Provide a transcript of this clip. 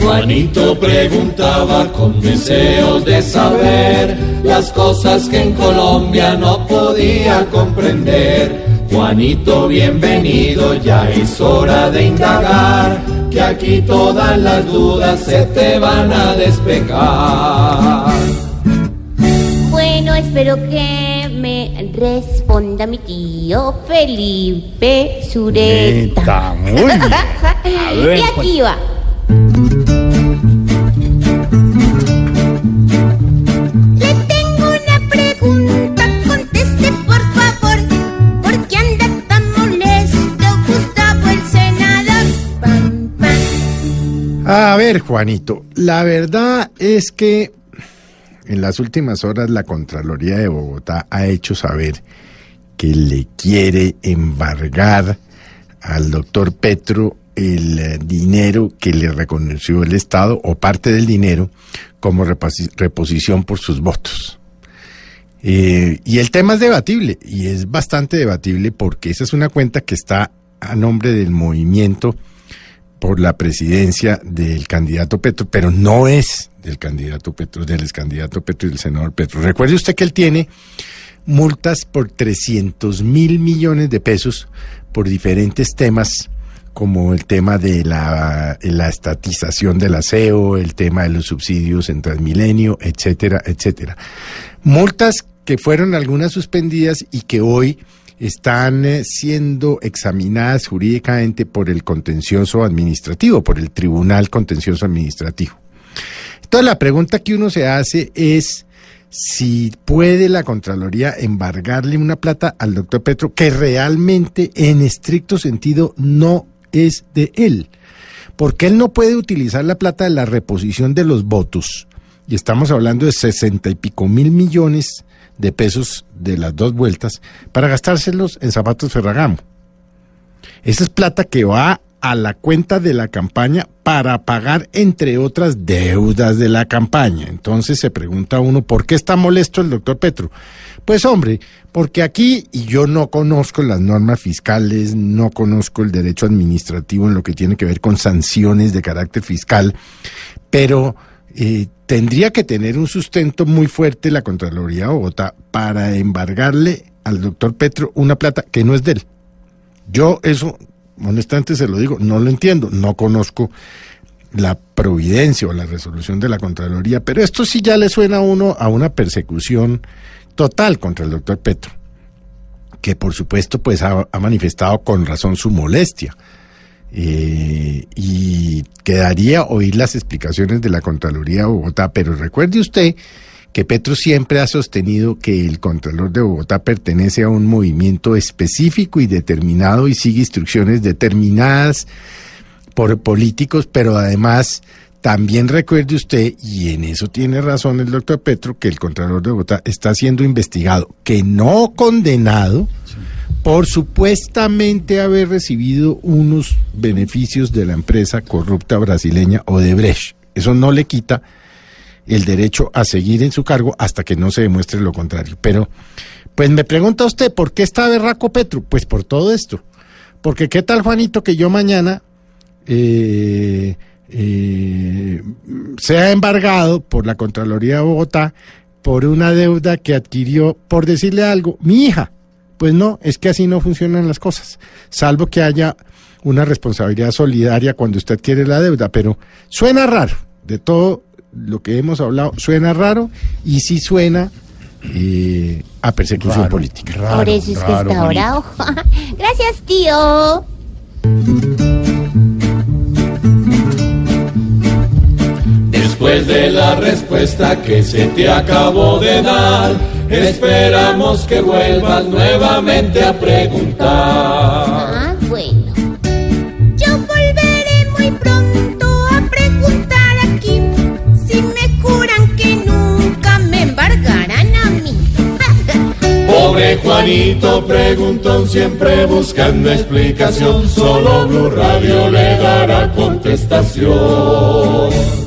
Juanito preguntaba con deseos de saber las cosas que en Colombia no podía comprender. Juanito, bienvenido, ya es hora de indagar, que aquí todas las dudas se te van a despejar. Bueno, espero que me responda mi tío Felipe Sureta. Muy bien. A ver, y aquí va. Le tengo una pregunta, conteste por favor. ¿Por qué anda tan molesto Gustavo el senador? Pam, pam. A ver, Juanito, la verdad es que en las últimas horas la Contraloría de Bogotá ha hecho saber que le quiere embargar al doctor Petro el eh, dinero que le reconoció el Estado o parte del dinero como reposi- reposición por sus votos. Eh, y el tema es debatible y es bastante debatible porque esa es una cuenta que está a nombre del movimiento por la presidencia del candidato Petro, pero no es del candidato Petro, del ex candidato Petro y del senador Petro. Recuerde usted que él tiene multas por 300 mil millones de pesos por diferentes temas, como el tema de la, estatización del aseo, el tema de los subsidios en Transmilenio, etcétera, etcétera. Multas que fueron algunas suspendidas y que hoy están eh, siendo examinadas jurídicamente por el contencioso administrativo, por el Tribunal Contencioso Administrativo. Entonces la pregunta que uno se hace es si puede la Contraloría embargarle una plata al doctor Petro que realmente en estricto sentido no es de él. Porque él no puede utilizar la plata de la reposición de los votos. Y estamos hablando de sesenta y pico mil millones de pesos de las dos vueltas para gastárselos en zapatos Ferragamo. Esa es plata que va a la cuenta de la campaña para pagar, entre otras, deudas de la campaña. Entonces se pregunta uno, ¿por qué está molesto el doctor Petro? Pues hombre, porque aquí, y yo no conozco las normas fiscales, no conozco el derecho administrativo en lo que tiene que ver con sanciones de carácter fiscal, pero eh, tendría que tener un sustento muy fuerte la Contraloría de Bogotá para embargarle al doctor Petro una plata que no es de él. Yo eso, honestamente se lo digo, no lo entiendo, no conozco la providencia o la resolución de la Contraloría, pero esto sí ya le suena a uno a una persecución total contra el doctor Petro, que por supuesto pues ha, ha manifestado con razón su molestia. Eh, y quedaría oír las explicaciones de la Contraloría de Bogotá, pero recuerde usted que Petro siempre ha sostenido que el Contralor de Bogotá pertenece a un movimiento específico y determinado y sigue instrucciones determinadas por políticos, pero además también recuerde usted, y en eso tiene razón el doctor Petro, que el Contralor de Bogotá está siendo investigado, que no condenado, por supuestamente haber recibido unos beneficios de la empresa corrupta brasileña Odebrecht. Eso no le quita el derecho a seguir en su cargo hasta que no se demuestre lo contrario. Pero, pues me pregunta usted, ¿por qué está berraco Petro? Pues por todo esto. Porque qué tal, Juanito, que yo mañana eh, eh, sea embargado por la Contraloría de Bogotá por una deuda que adquirió, por decirle algo, mi hija. Pues no, es que así no funcionan las cosas, salvo que haya una responsabilidad solidaria cuando usted quiere la deuda, pero suena raro, de todo lo que hemos hablado, suena raro y sí suena eh, a persecución política. Por eso es que está bravo. Gracias, tío. Después de la respuesta que se te acabó de dar, Esperamos que vuelvas nuevamente a preguntar. Ah, bueno. Yo volveré muy pronto a preguntar aquí si me juran que nunca me embargarán a mí. Pobre Juanito preguntón, siempre buscando explicación. Solo Blue Radio le dará contestación.